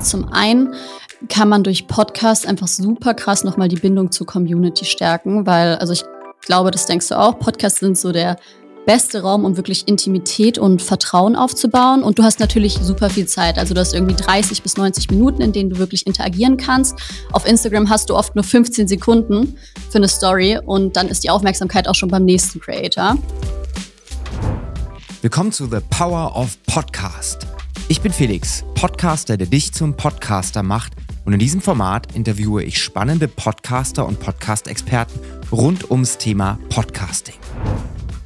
Zum einen kann man durch Podcast einfach super krass nochmal die Bindung zur Community stärken, weil, also ich glaube, das denkst du auch, Podcasts sind so der beste Raum, um wirklich Intimität und Vertrauen aufzubauen. Und du hast natürlich super viel Zeit. Also du hast irgendwie 30 bis 90 Minuten, in denen du wirklich interagieren kannst. Auf Instagram hast du oft nur 15 Sekunden für eine Story und dann ist die Aufmerksamkeit auch schon beim nächsten Creator. Willkommen zu The Power of Podcast. Ich bin Felix, Podcaster, der dich zum Podcaster macht. Und in diesem Format interviewe ich spannende Podcaster und Podcast-Experten rund ums Thema Podcasting.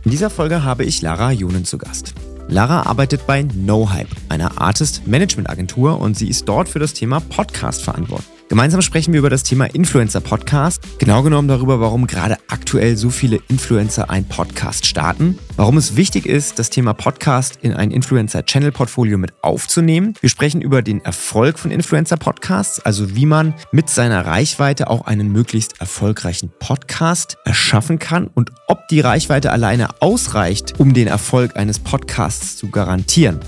In dieser Folge habe ich Lara Junen zu Gast. Lara arbeitet bei NoHype, einer Artist-Management-Agentur, und sie ist dort für das Thema Podcast verantwortlich. Gemeinsam sprechen wir über das Thema Influencer-Podcast, genau genommen darüber, warum gerade aktuell so viele Influencer einen Podcast starten, warum es wichtig ist, das Thema Podcast in ein Influencer-Channel-Portfolio mit aufzunehmen. Wir sprechen über den Erfolg von Influencer-Podcasts, also wie man mit seiner Reichweite auch einen möglichst erfolgreichen Podcast erschaffen kann und ob die Reichweite alleine ausreicht, um den Erfolg eines Podcasts zu garantieren.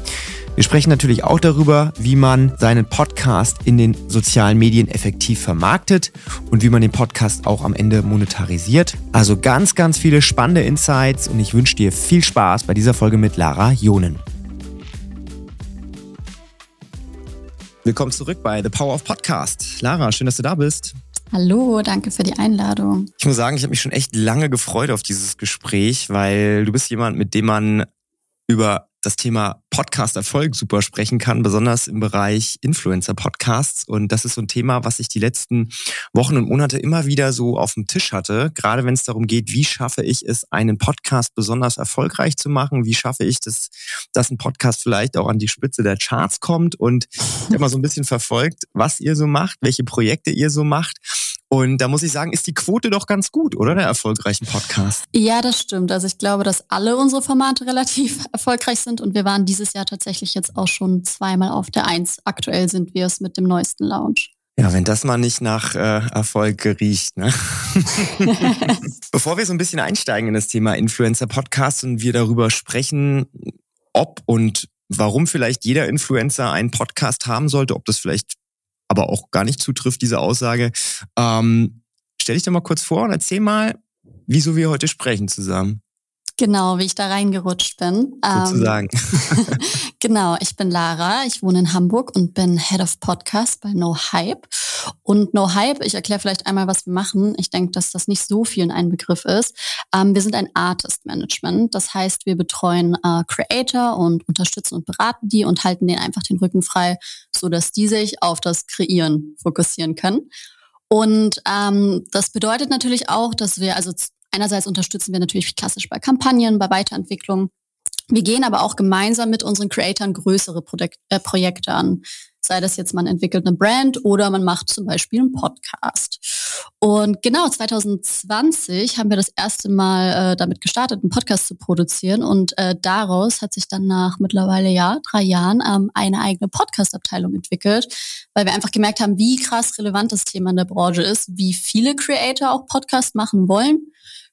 Wir sprechen natürlich auch darüber, wie man seinen Podcast in den sozialen Medien effektiv vermarktet und wie man den Podcast auch am Ende monetarisiert. Also ganz, ganz viele spannende Insights und ich wünsche dir viel Spaß bei dieser Folge mit Lara Jonen. Willkommen zurück bei The Power of Podcast. Lara, schön, dass du da bist. Hallo, danke für die Einladung. Ich muss sagen, ich habe mich schon echt lange gefreut auf dieses Gespräch, weil du bist jemand, mit dem man über das Thema Podcast-Erfolg super sprechen kann, besonders im Bereich Influencer-Podcasts. Und das ist so ein Thema, was ich die letzten Wochen und Monate immer wieder so auf dem Tisch hatte. Gerade wenn es darum geht, wie schaffe ich es, einen Podcast besonders erfolgreich zu machen? Wie schaffe ich das, dass ein Podcast vielleicht auch an die Spitze der Charts kommt? Und ich habe mal so ein bisschen verfolgt, was ihr so macht, welche Projekte ihr so macht. Und da muss ich sagen, ist die Quote doch ganz gut, oder der erfolgreichen Podcast? Ja, das stimmt. Also ich glaube, dass alle unsere Formate relativ erfolgreich sind und wir waren dieses Jahr tatsächlich jetzt auch schon zweimal auf der Eins. Aktuell sind wir es mit dem neuesten Lounge. Ja, wenn das mal nicht nach äh, Erfolg riecht. Ne? Bevor wir so ein bisschen einsteigen in das Thema Influencer-Podcast und wir darüber sprechen, ob und warum vielleicht jeder Influencer einen Podcast haben sollte, ob das vielleicht aber auch gar nicht zutrifft, diese Aussage. Ähm, stell dich doch mal kurz vor und erzähl mal, wieso wir heute sprechen zusammen. Genau, wie ich da reingerutscht bin. Sozusagen. Ähm, genau, ich bin Lara, ich wohne in Hamburg und bin Head of Podcast bei No Hype. Und No Hype, ich erkläre vielleicht einmal, was wir machen. Ich denke, dass das nicht so viel in einem Begriff ist. Ähm, wir sind ein Artist Management. Das heißt, wir betreuen äh, Creator und unterstützen und beraten die und halten denen einfach den Rücken frei, so dass die sich auf das Kreieren fokussieren können. Und ähm, das bedeutet natürlich auch, dass wir also Einerseits unterstützen wir natürlich klassisch bei Kampagnen, bei Weiterentwicklung. Wir gehen aber auch gemeinsam mit unseren Creatoren größere Projek äh, Projekte an. Sei das jetzt, man entwickelt eine Brand oder man macht zum Beispiel einen Podcast. Und genau 2020 haben wir das erste Mal äh, damit gestartet, einen Podcast zu produzieren. Und äh, daraus hat sich dann nach mittlerweile ja drei Jahren ähm, eine eigene Podcast-Abteilung entwickelt, weil wir einfach gemerkt haben, wie krass relevant das Thema in der Branche ist, wie viele Creator auch Podcast machen wollen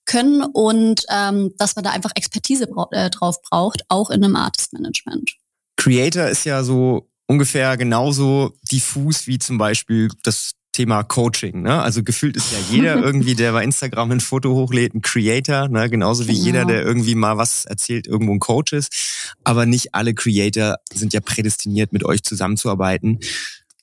können und ähm, dass man da einfach Expertise bra äh, drauf braucht, auch in einem Artist Management. Creator ist ja so ungefähr genauso diffus wie zum Beispiel das Thema Coaching. Ne? Also gefühlt ist ja jeder irgendwie, der bei Instagram ein Foto hochlädt, ein Creator, ne? genauso wie genau. jeder, der irgendwie mal was erzählt, irgendwo ein Coach ist. Aber nicht alle Creator sind ja prädestiniert, mit euch zusammenzuarbeiten.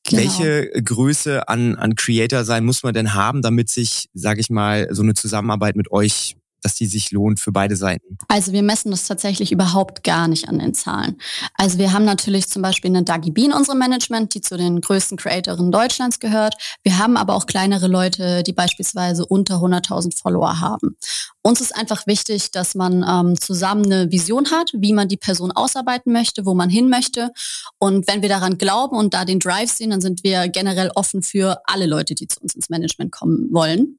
Genau. Welche Größe an, an Creator sein muss man denn haben, damit sich, sage ich mal, so eine Zusammenarbeit mit euch dass die sich lohnt für beide Seiten? Also wir messen das tatsächlich überhaupt gar nicht an den Zahlen. Also wir haben natürlich zum Beispiel eine Dagi Bean, unsere Management, die zu den größten Creatorinnen Deutschlands gehört. Wir haben aber auch kleinere Leute, die beispielsweise unter 100.000 Follower haben. Uns ist einfach wichtig, dass man ähm, zusammen eine Vision hat, wie man die Person ausarbeiten möchte, wo man hin möchte. Und wenn wir daran glauben und da den Drive sehen, dann sind wir generell offen für alle Leute, die zu uns ins Management kommen wollen.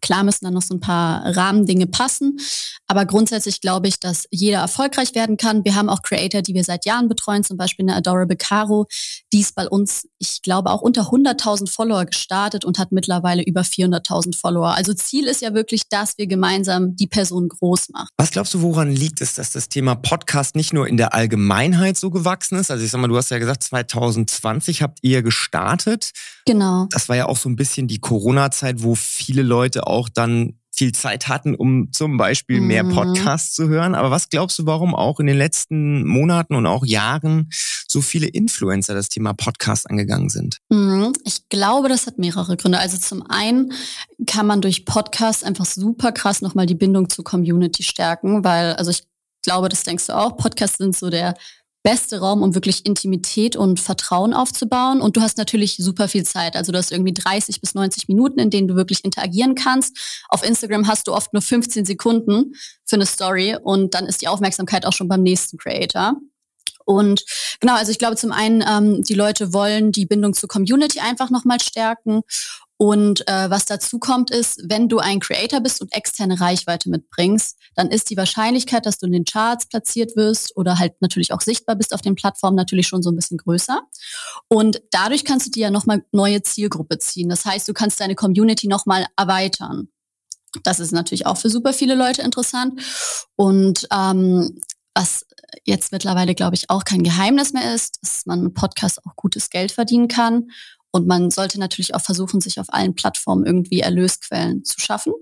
Klar müssen dann noch so ein paar Rahmendinge passen, aber grundsätzlich glaube ich, dass jeder erfolgreich werden kann. Wir haben auch Creator, die wir seit Jahren betreuen, zum Beispiel eine Adorable Caro, die ist bei uns, ich glaube, auch unter 100.000 Follower gestartet und hat mittlerweile über 400.000 Follower. Also Ziel ist ja wirklich, dass wir gemeinsam die Person groß machen. Was glaubst du, woran liegt es, dass das Thema Podcast nicht nur in der Allgemeinheit so gewachsen ist? Also ich sag mal, du hast ja gesagt, 2020 habt ihr gestartet. Genau. Das war ja auch so ein bisschen die Corona-Zeit, wo viele Leute auch dann viel Zeit hatten, um zum Beispiel mehr mhm. Podcasts zu hören. Aber was glaubst du, warum auch in den letzten Monaten und auch Jahren so viele Influencer das Thema Podcast angegangen sind? Mhm. Ich glaube, das hat mehrere Gründe. Also zum einen kann man durch Podcasts einfach super krass nochmal die Bindung zur Community stärken, weil, also ich glaube, das denkst du auch, Podcasts sind so der beste Raum, um wirklich Intimität und Vertrauen aufzubauen. Und du hast natürlich super viel Zeit. Also du hast irgendwie 30 bis 90 Minuten, in denen du wirklich interagieren kannst. Auf Instagram hast du oft nur 15 Sekunden für eine Story und dann ist die Aufmerksamkeit auch schon beim nächsten Creator. Und genau, also ich glaube zum einen, ähm, die Leute wollen die Bindung zur Community einfach nochmal stärken und äh, was dazu kommt ist, wenn du ein Creator bist und externe Reichweite mitbringst, dann ist die Wahrscheinlichkeit, dass du in den Charts platziert wirst oder halt natürlich auch sichtbar bist auf den Plattformen natürlich schon so ein bisschen größer. Und dadurch kannst du dir ja nochmal neue Zielgruppe ziehen. Das heißt, du kannst deine Community nochmal erweitern. Das ist natürlich auch für super viele Leute interessant. Und ähm, was jetzt mittlerweile, glaube ich, auch kein Geheimnis mehr ist, dass man mit Podcast auch gutes Geld verdienen kann. Und man sollte natürlich auch versuchen, sich auf allen Plattformen irgendwie Erlösquellen zu schaffen.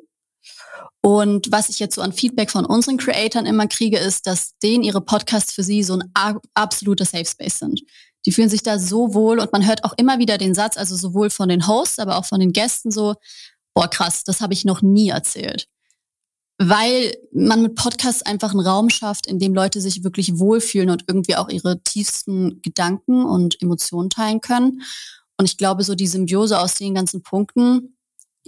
Und was ich jetzt so an Feedback von unseren Creatoren immer kriege, ist, dass denen ihre Podcasts für sie so ein absoluter Safe Space sind. Die fühlen sich da so wohl und man hört auch immer wieder den Satz, also sowohl von den Hosts, aber auch von den Gästen so, boah krass, das habe ich noch nie erzählt. Weil man mit Podcasts einfach einen Raum schafft, in dem Leute sich wirklich wohlfühlen und irgendwie auch ihre tiefsten Gedanken und Emotionen teilen können. Und ich glaube, so die Symbiose aus den ganzen Punkten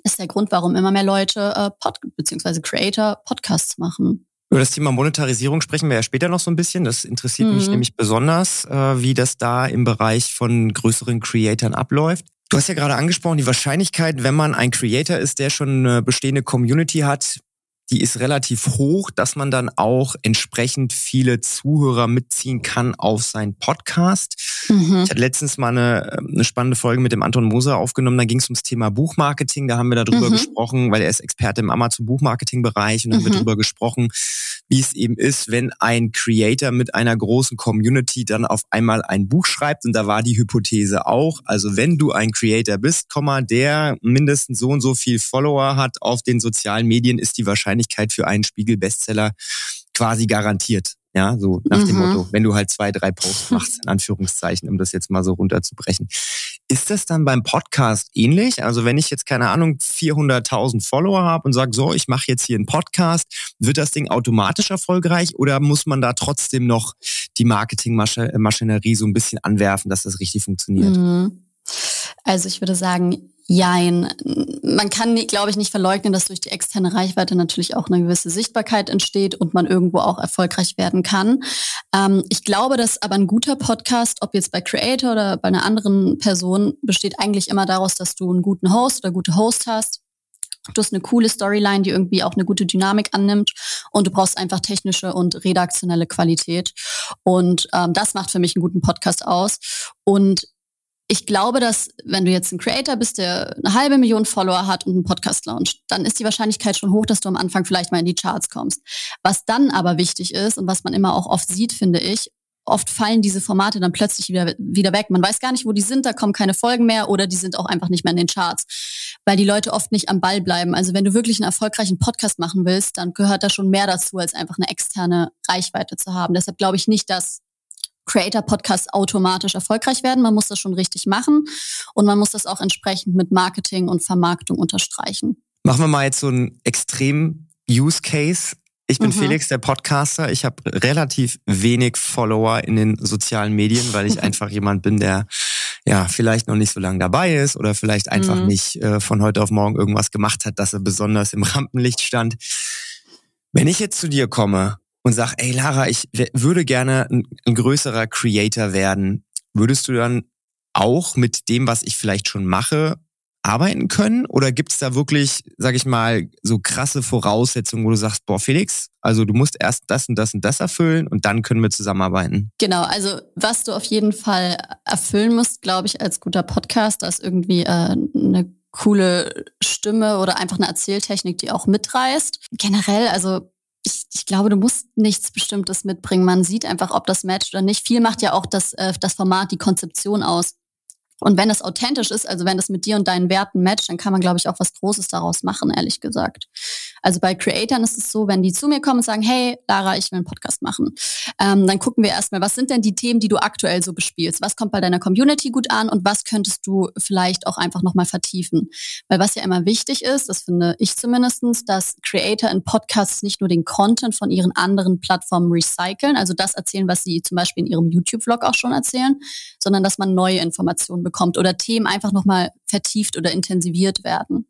ist der Grund, warum immer mehr Leute äh, Pod beziehungsweise Creator Podcasts machen. Über das Thema Monetarisierung sprechen wir ja später noch so ein bisschen. Das interessiert mhm. mich nämlich besonders, äh, wie das da im Bereich von größeren Creatoren abläuft. Du hast ja gerade angesprochen, die Wahrscheinlichkeit, wenn man ein Creator ist, der schon eine bestehende Community hat, die ist relativ hoch, dass man dann auch entsprechend viele Zuhörer mitziehen kann auf sein Podcast. Mhm. Ich hatte letztens mal eine, eine spannende Folge mit dem Anton Moser aufgenommen, da ging es ums Thema Buchmarketing, da haben wir darüber mhm. gesprochen, weil er ist Experte im Amazon-Buchmarketing-Bereich und mhm. haben wir mhm. darüber gesprochen, wie es eben ist, wenn ein Creator mit einer großen Community dann auf einmal ein Buch schreibt und da war die Hypothese auch, also wenn du ein Creator bist, der mindestens so und so viel Follower hat auf den sozialen Medien, ist die Wahrscheinlichkeit Wahrscheinlichkeit für einen Spiegel-Bestseller quasi garantiert. Ja, so nach mhm. dem Motto, wenn du halt zwei, drei Posts machst, in Anführungszeichen, um das jetzt mal so runterzubrechen. Ist das dann beim Podcast ähnlich? Also wenn ich jetzt, keine Ahnung, 400.000 Follower habe und sage, so, ich mache jetzt hier einen Podcast, wird das Ding automatisch erfolgreich oder muss man da trotzdem noch die Marketingmaschinerie so ein bisschen anwerfen, dass das richtig funktioniert? Mhm. Also ich würde sagen, Jein. Man kann, glaube ich, nicht verleugnen, dass durch die externe Reichweite natürlich auch eine gewisse Sichtbarkeit entsteht und man irgendwo auch erfolgreich werden kann. Ähm, ich glaube, dass aber ein guter Podcast, ob jetzt bei Creator oder bei einer anderen Person, besteht eigentlich immer daraus, dass du einen guten Host oder gute Host hast. Du hast eine coole Storyline, die irgendwie auch eine gute Dynamik annimmt und du brauchst einfach technische und redaktionelle Qualität. Und ähm, das macht für mich einen guten Podcast aus. Und ich glaube, dass wenn du jetzt ein Creator bist, der eine halbe Million Follower hat und einen Podcast launcht, dann ist die Wahrscheinlichkeit schon hoch, dass du am Anfang vielleicht mal in die Charts kommst. Was dann aber wichtig ist und was man immer auch oft sieht, finde ich, oft fallen diese Formate dann plötzlich wieder, wieder weg. Man weiß gar nicht, wo die sind, da kommen keine Folgen mehr oder die sind auch einfach nicht mehr in den Charts, weil die Leute oft nicht am Ball bleiben. Also wenn du wirklich einen erfolgreichen Podcast machen willst, dann gehört da schon mehr dazu, als einfach eine externe Reichweite zu haben. Deshalb glaube ich nicht, dass Creator-Podcasts automatisch erfolgreich werden. Man muss das schon richtig machen und man muss das auch entsprechend mit Marketing und Vermarktung unterstreichen. Machen wir mal jetzt so einen extrem Use Case. Ich bin mhm. Felix, der Podcaster. Ich habe relativ wenig Follower in den sozialen Medien, weil ich einfach jemand bin, der ja vielleicht noch nicht so lange dabei ist oder vielleicht einfach mhm. nicht äh, von heute auf morgen irgendwas gemacht hat, dass er besonders im Rampenlicht stand. Wenn ich jetzt zu dir komme und sag, ey Lara, ich würde gerne ein, ein größerer Creator werden, würdest du dann auch mit dem, was ich vielleicht schon mache, arbeiten können? Oder gibt es da wirklich, sag ich mal, so krasse Voraussetzungen, wo du sagst, boah, Felix, also du musst erst das und das und das erfüllen und dann können wir zusammenarbeiten? Genau, also was du auf jeden Fall erfüllen musst, glaube ich, als guter Podcaster, ist irgendwie äh, eine coole Stimme oder einfach eine Erzähltechnik, die auch mitreißt. Generell, also ich, ich glaube, du musst nichts Bestimmtes mitbringen. Man sieht einfach, ob das matcht oder nicht. Viel macht ja auch das, äh, das Format, die Konzeption aus. Und wenn das authentisch ist, also wenn das mit dir und deinen Werten matcht, dann kann man, glaube ich, auch was Großes daraus machen, ehrlich gesagt. Also bei Creatoren ist es so, wenn die zu mir kommen und sagen, hey, Lara, ich will einen Podcast machen, ähm, dann gucken wir erstmal, was sind denn die Themen, die du aktuell so bespielst? Was kommt bei deiner Community gut an und was könntest du vielleicht auch einfach nochmal vertiefen? Weil was ja immer wichtig ist, das finde ich zumindestens, dass Creator in Podcasts nicht nur den Content von ihren anderen Plattformen recyceln, also das erzählen, was sie zum Beispiel in ihrem YouTube-Vlog auch schon erzählen, sondern dass man neue Informationen bekommt oder Themen einfach nochmal vertieft oder intensiviert werden.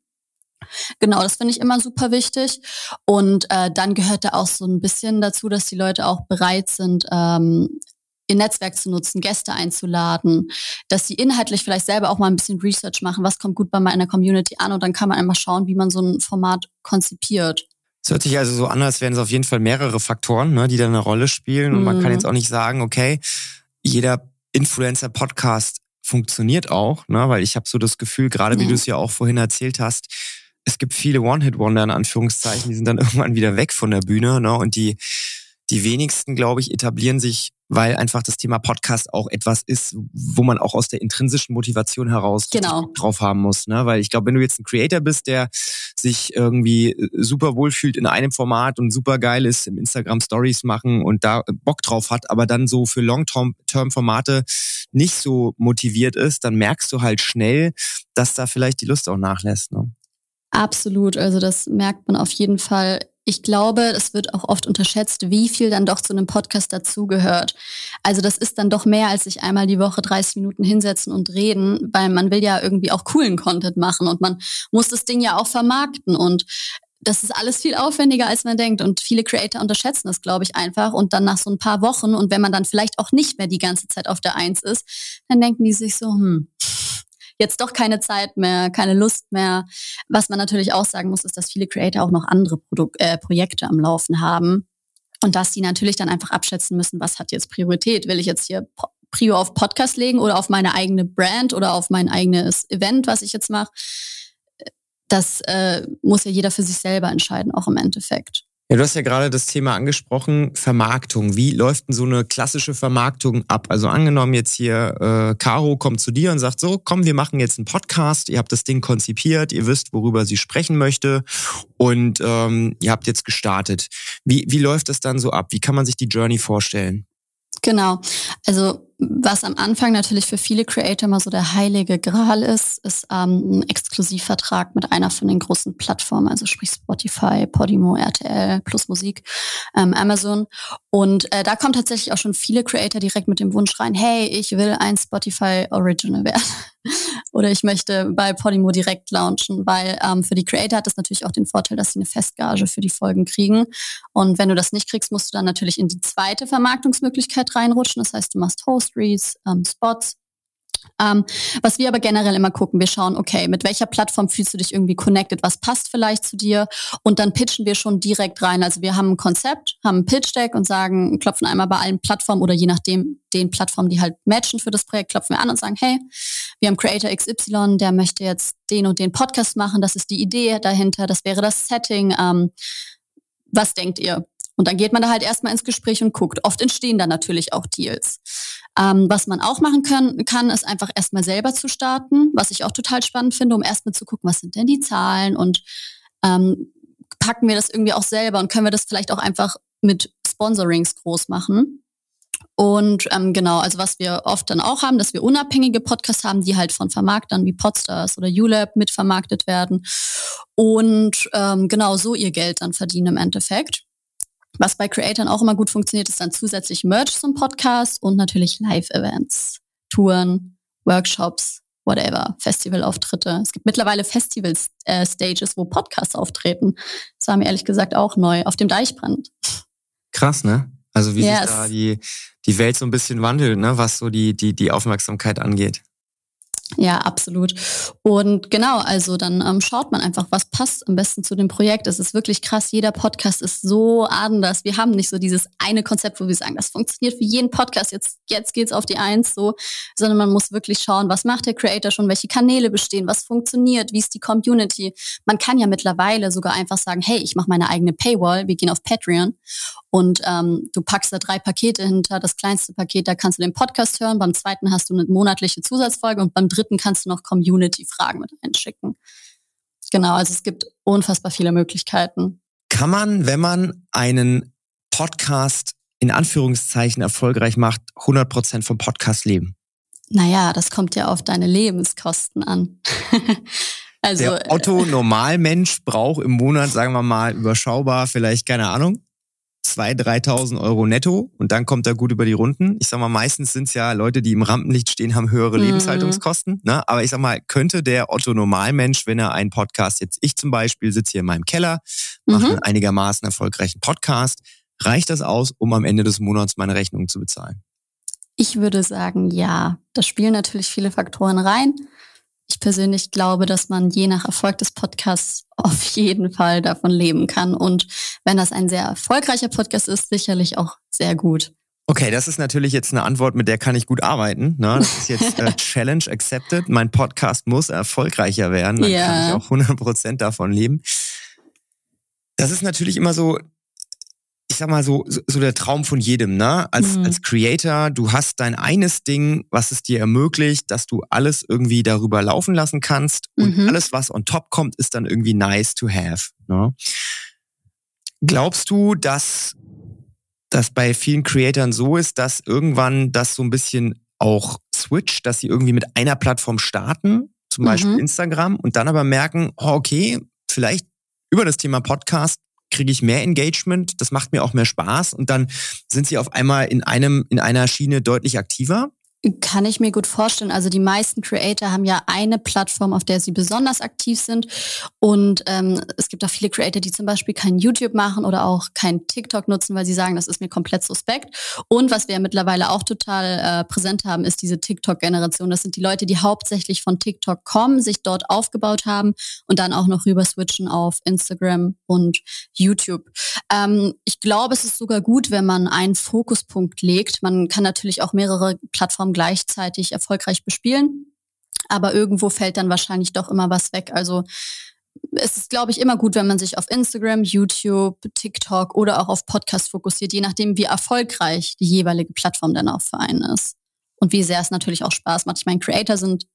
Genau, das finde ich immer super wichtig. Und äh, dann gehört da auch so ein bisschen dazu, dass die Leute auch bereit sind, ähm, ihr Netzwerk zu nutzen, Gäste einzuladen, dass sie inhaltlich vielleicht selber auch mal ein bisschen Research machen, was kommt gut bei meiner Community an und dann kann man einmal schauen, wie man so ein Format konzipiert. Es hört sich also so an, als wären es auf jeden Fall mehrere Faktoren, ne, die da eine Rolle spielen. Und mm. man kann mhm. jetzt auch nicht sagen, okay, jeder Influencer-Podcast funktioniert auch, ne? weil ich habe so das Gefühl, gerade wie du es ja auch vorhin erzählt hast, es gibt viele One-Hit-Wonder in Anführungszeichen, die sind dann irgendwann wieder weg von der Bühne ne? und die die wenigsten, glaube ich, etablieren sich, weil einfach das Thema Podcast auch etwas ist, wo man auch aus der intrinsischen Motivation heraus genau. drauf haben muss. Ne? Weil ich glaube, wenn du jetzt ein Creator bist, der sich irgendwie äh, super wohl fühlt in einem Format und super geil ist im Instagram Stories machen und da Bock drauf hat, aber dann so für Long-Term-Formate nicht so motiviert ist, dann merkst du halt schnell, dass da vielleicht die Lust auch nachlässt. Ne? Absolut. Also das merkt man auf jeden Fall ich glaube, es wird auch oft unterschätzt, wie viel dann doch zu einem Podcast dazugehört. Also das ist dann doch mehr, als sich einmal die Woche 30 Minuten hinsetzen und reden, weil man will ja irgendwie auch coolen Content machen und man muss das Ding ja auch vermarkten und das ist alles viel aufwendiger, als man denkt. Und viele Creator unterschätzen das, glaube ich, einfach. Und dann nach so ein paar Wochen und wenn man dann vielleicht auch nicht mehr die ganze Zeit auf der Eins ist, dann denken die sich so, hm, jetzt doch keine Zeit mehr, keine Lust mehr. Was man natürlich auch sagen muss, ist, dass viele Creator auch noch andere Produk äh, Projekte am Laufen haben. Und dass die natürlich dann einfach abschätzen müssen, was hat jetzt Priorität? Will ich jetzt hier Prio auf Podcast legen oder auf meine eigene Brand oder auf mein eigenes Event, was ich jetzt mache? Das äh, muss ja jeder für sich selber entscheiden, auch im Endeffekt. Ja, du hast ja gerade das Thema angesprochen, Vermarktung. Wie läuft denn so eine klassische Vermarktung ab? Also angenommen jetzt hier, äh, Caro kommt zu dir und sagt so, komm, wir machen jetzt einen Podcast, ihr habt das Ding konzipiert, ihr wisst, worüber sie sprechen möchte und ähm, ihr habt jetzt gestartet. Wie, wie läuft das dann so ab? Wie kann man sich die Journey vorstellen? Genau. Also was am Anfang natürlich für viele Creator immer so der heilige Gral ist, ist ähm, ein Exklusivvertrag mit einer von den großen Plattformen, also sprich Spotify, Podimo, RTL, Plus Musik, ähm, Amazon. Und äh, da kommen tatsächlich auch schon viele Creator direkt mit dem Wunsch rein, hey, ich will ein Spotify Original werden. Oder ich möchte bei Podimo direkt launchen, weil ähm, für die Creator hat das natürlich auch den Vorteil, dass sie eine Festgage für die Folgen kriegen. Und wenn du das nicht kriegst, musst du dann natürlich in die zweite Vermarktungsmöglichkeit reinrutschen. Das heißt, du machst Host-Reads, ähm, Spots ähm, was wir aber generell immer gucken, wir schauen, okay, mit welcher Plattform fühlst du dich irgendwie connected, was passt vielleicht zu dir und dann pitchen wir schon direkt rein. Also wir haben ein Konzept, haben ein Pitch-Deck und sagen, klopfen einmal bei allen Plattformen oder je nachdem den Plattformen, die halt matchen für das Projekt, klopfen wir an und sagen, hey, wir haben Creator XY, der möchte jetzt den und den Podcast machen, das ist die Idee dahinter, das wäre das Setting. Ähm, was denkt ihr? Und dann geht man da halt erstmal ins Gespräch und guckt. Oft entstehen dann natürlich auch Deals. Ähm, was man auch machen können, kann, ist einfach erstmal selber zu starten, was ich auch total spannend finde, um erstmal zu gucken, was sind denn die Zahlen und ähm, packen wir das irgendwie auch selber und können wir das vielleicht auch einfach mit Sponsorings groß machen. Und ähm, genau, also was wir oft dann auch haben, dass wir unabhängige Podcasts haben, die halt von Vermarktern wie Podstars oder ULab mitvermarktet werden und ähm, genau so ihr Geld dann verdienen im Endeffekt. Was bei Creatoren auch immer gut funktioniert, ist dann zusätzlich Merch zum Podcast und natürlich Live-Events, Touren, Workshops, whatever, Festivalauftritte. Es gibt mittlerweile Festival-Stages, äh, wo Podcasts auftreten. Das war mir ehrlich gesagt auch neu, auf dem Deichbrand. Krass, ne? Also wie yes. sich da die, die Welt so ein bisschen wandelt, ne? was so die, die, die Aufmerksamkeit angeht. Ja, absolut. Und genau, also dann ähm, schaut man einfach, was passt am besten zu dem Projekt. Es ist wirklich krass. Jeder Podcast ist so anders. Wir haben nicht so dieses eine Konzept, wo wir sagen, das funktioniert für jeden Podcast. Jetzt, jetzt geht's auf die Eins so, sondern man muss wirklich schauen, was macht der Creator schon, welche Kanäle bestehen, was funktioniert, wie ist die Community. Man kann ja mittlerweile sogar einfach sagen, hey, ich mache meine eigene Paywall. Wir gehen auf Patreon und ähm, du packst da drei Pakete hinter. Das kleinste Paket, da kannst du den Podcast hören. Beim zweiten hast du eine monatliche Zusatzfolge und beim dritten kannst du noch Community-Fragen mit einschicken. Genau, also es gibt unfassbar viele Möglichkeiten. Kann man, wenn man einen Podcast in Anführungszeichen erfolgreich macht, 100 Prozent vom Podcast leben? Naja, das kommt ja auf deine Lebenskosten an. also, Der Otto Normalmensch braucht im Monat, sagen wir mal, überschaubar vielleicht, keine Ahnung, 2.000, 3.000 Euro netto und dann kommt er gut über die Runden. Ich sag mal, meistens sind es ja Leute, die im Rampenlicht stehen, haben höhere mhm. Lebenshaltungskosten. Ne? Aber ich sag mal, könnte der Otto Normalmensch, wenn er einen Podcast, jetzt ich zum Beispiel, sitze hier in meinem Keller, mache mhm. einen einigermaßen erfolgreichen Podcast, reicht das aus, um am Ende des Monats meine Rechnung zu bezahlen? Ich würde sagen, ja. Da spielen natürlich viele Faktoren rein. Ich persönlich glaube, dass man je nach Erfolg des Podcasts auf jeden Fall davon leben kann. Und wenn das ein sehr erfolgreicher Podcast ist, sicherlich auch sehr gut. Okay, das ist natürlich jetzt eine Antwort, mit der kann ich gut arbeiten. Ne? Das ist jetzt äh, Challenge accepted. Mein Podcast muss erfolgreicher werden. Dann ja. kann ich auch 100% davon leben. Das ist natürlich immer so ich sag mal so, so der Traum von jedem, ne? Als, mhm. als Creator, du hast dein eines Ding, was es dir ermöglicht, dass du alles irgendwie darüber laufen lassen kannst und mhm. alles, was on top kommt, ist dann irgendwie nice to have. Ne? Glaubst du, dass das bei vielen Creatoren so ist, dass irgendwann das so ein bisschen auch switcht, dass sie irgendwie mit einer Plattform starten, zum Beispiel mhm. Instagram, und dann aber merken, oh, okay, vielleicht über das Thema Podcast kriege ich mehr Engagement, das macht mir auch mehr Spaß und dann sind sie auf einmal in einem, in einer Schiene deutlich aktiver. Kann ich mir gut vorstellen. Also die meisten Creator haben ja eine Plattform, auf der sie besonders aktiv sind. Und ähm, es gibt auch viele Creator, die zum Beispiel kein YouTube machen oder auch kein TikTok nutzen, weil sie sagen, das ist mir komplett suspekt. Und was wir ja mittlerweile auch total äh, präsent haben, ist diese TikTok-Generation. Das sind die Leute, die hauptsächlich von TikTok kommen, sich dort aufgebaut haben und dann auch noch rüber switchen auf Instagram und YouTube. Ähm, ich glaube, es ist sogar gut, wenn man einen Fokuspunkt legt. Man kann natürlich auch mehrere Plattformen gleichzeitig erfolgreich bespielen. Aber irgendwo fällt dann wahrscheinlich doch immer was weg. Also es ist, glaube ich, immer gut, wenn man sich auf Instagram, YouTube, TikTok oder auch auf Podcast fokussiert, je nachdem, wie erfolgreich die jeweilige Plattform dann auch für einen ist. Und wie sehr es natürlich auch Spaß macht. Ich meine, Creator sind,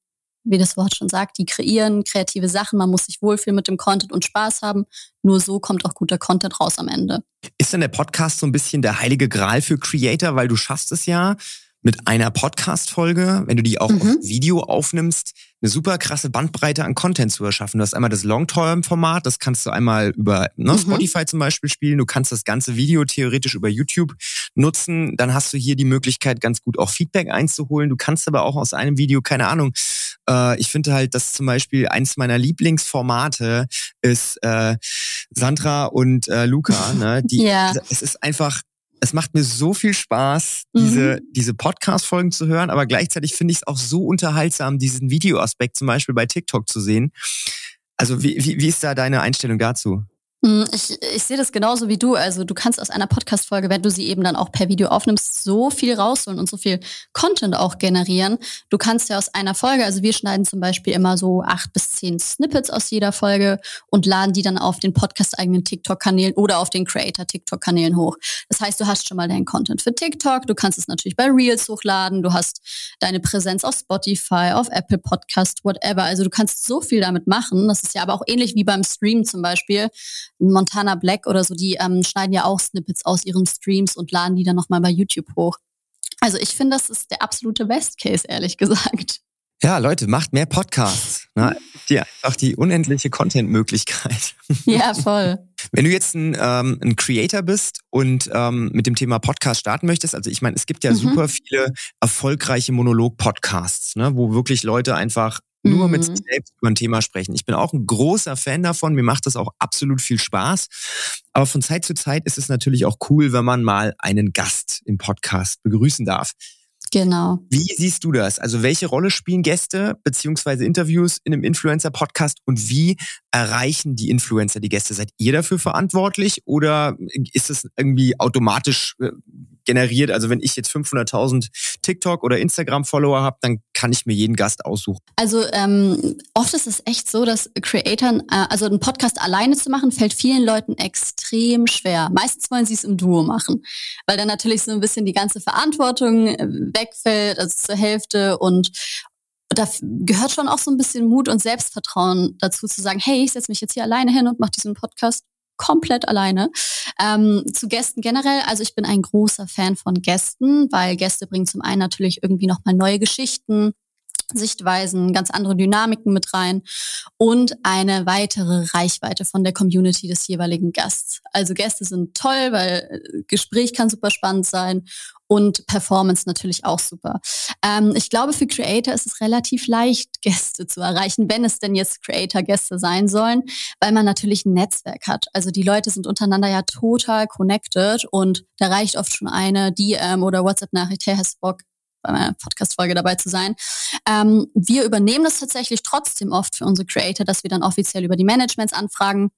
wie das Wort schon sagt, die kreieren kreative Sachen. Man muss sich wohlfühlen mit dem Content und Spaß haben. Nur so kommt auch guter Content raus am Ende. Ist denn der Podcast so ein bisschen der heilige Gral für Creator, weil du schaffst es ja, mit einer Podcast-Folge, wenn du die auch mhm. auf Video aufnimmst, eine super krasse Bandbreite an Content zu erschaffen. Du hast einmal das Long-Term-Format, das kannst du einmal über ne, mhm. Spotify zum Beispiel spielen. Du kannst das ganze Video theoretisch über YouTube nutzen. Dann hast du hier die Möglichkeit, ganz gut auch Feedback einzuholen. Du kannst aber auch aus einem Video, keine Ahnung, äh, ich finde halt, dass zum Beispiel eins meiner Lieblingsformate ist äh, Sandra und äh, Luca. Ne? Die, ja. Es ist einfach es macht mir so viel Spaß, diese, mhm. diese Podcast-Folgen zu hören, aber gleichzeitig finde ich es auch so unterhaltsam, diesen Videoaspekt zum Beispiel bei TikTok zu sehen. Also wie, wie, wie ist da deine Einstellung dazu? Hm, ich, ich sehe das genauso wie du. Also du kannst aus einer Podcast-Folge, wenn du sie eben dann auch per Video aufnimmst, so viel rausholen und so viel Content auch generieren. Du kannst ja aus einer Folge, also wir schneiden zum Beispiel immer so acht bis zehn Snippets aus jeder Folge und laden die dann auf den Podcast-eigenen TikTok-Kanälen oder auf den Creator-TikTok-Kanälen hoch. Das heißt, du hast schon mal deinen Content für TikTok, du kannst es natürlich bei Reels hochladen, du hast deine Präsenz auf Spotify, auf Apple Podcast, whatever. Also du kannst so viel damit machen. Das ist ja aber auch ähnlich wie beim Stream zum Beispiel Montana Black oder so, die ähm, schneiden ja auch Snippets aus ihren Streams und laden die dann nochmal bei YouTube hoch. Also ich finde, das ist der absolute Best Case, ehrlich gesagt. Ja, Leute, macht mehr Podcasts. Ne? Die einfach die unendliche Content-Möglichkeit. Ja, voll. Wenn du jetzt ein, ähm, ein Creator bist und ähm, mit dem Thema Podcast starten möchtest, also ich meine, es gibt ja mhm. super viele erfolgreiche Monolog-Podcasts, ne, wo wirklich Leute einfach nur mhm. mit sich selbst über ein Thema sprechen. Ich bin auch ein großer Fan davon. Mir macht das auch absolut viel Spaß. Aber von Zeit zu Zeit ist es natürlich auch cool, wenn man mal einen Gast im Podcast begrüßen darf. Genau. Wie siehst du das? Also welche Rolle spielen Gäste beziehungsweise Interviews in einem Influencer-Podcast und wie erreichen die Influencer die Gäste? Seid ihr dafür verantwortlich oder ist es irgendwie automatisch äh, generiert? Also wenn ich jetzt 500.000 TikTok oder Instagram-Follower habe, dann kann ich mir jeden Gast aussuchen. Also ähm, oft ist es echt so, dass Creatoren, äh, also einen Podcast alleine zu machen, fällt vielen Leuten extrem schwer. Meistens wollen sie es im Duo machen, weil dann natürlich so ein bisschen die ganze Verantwortung äh, wegfällt, also zur Hälfte und da gehört schon auch so ein bisschen Mut und Selbstvertrauen dazu zu sagen, hey, ich setze mich jetzt hier alleine hin und mache diesen Podcast komplett alleine. Ähm, zu Gästen generell, also ich bin ein großer Fan von Gästen, weil Gäste bringen zum einen natürlich irgendwie nochmal neue Geschichten, Sichtweisen, ganz andere Dynamiken mit rein und eine weitere Reichweite von der Community des jeweiligen Gasts. Also Gäste sind toll, weil äh, Gespräch kann super spannend sein und Performance natürlich auch super. Ähm, ich glaube, für Creator ist es relativ leicht, Gäste zu erreichen, wenn es denn jetzt Creator-Gäste sein sollen, weil man natürlich ein Netzwerk hat. Also die Leute sind untereinander ja total connected und da reicht oft schon eine DM oder WhatsApp-Nachricht, hey, hast Bock, bei meiner Podcast-Folge dabei zu sein. Ähm, wir übernehmen das tatsächlich trotzdem oft für unsere Creator, dass wir dann offiziell über die Managements anfragen,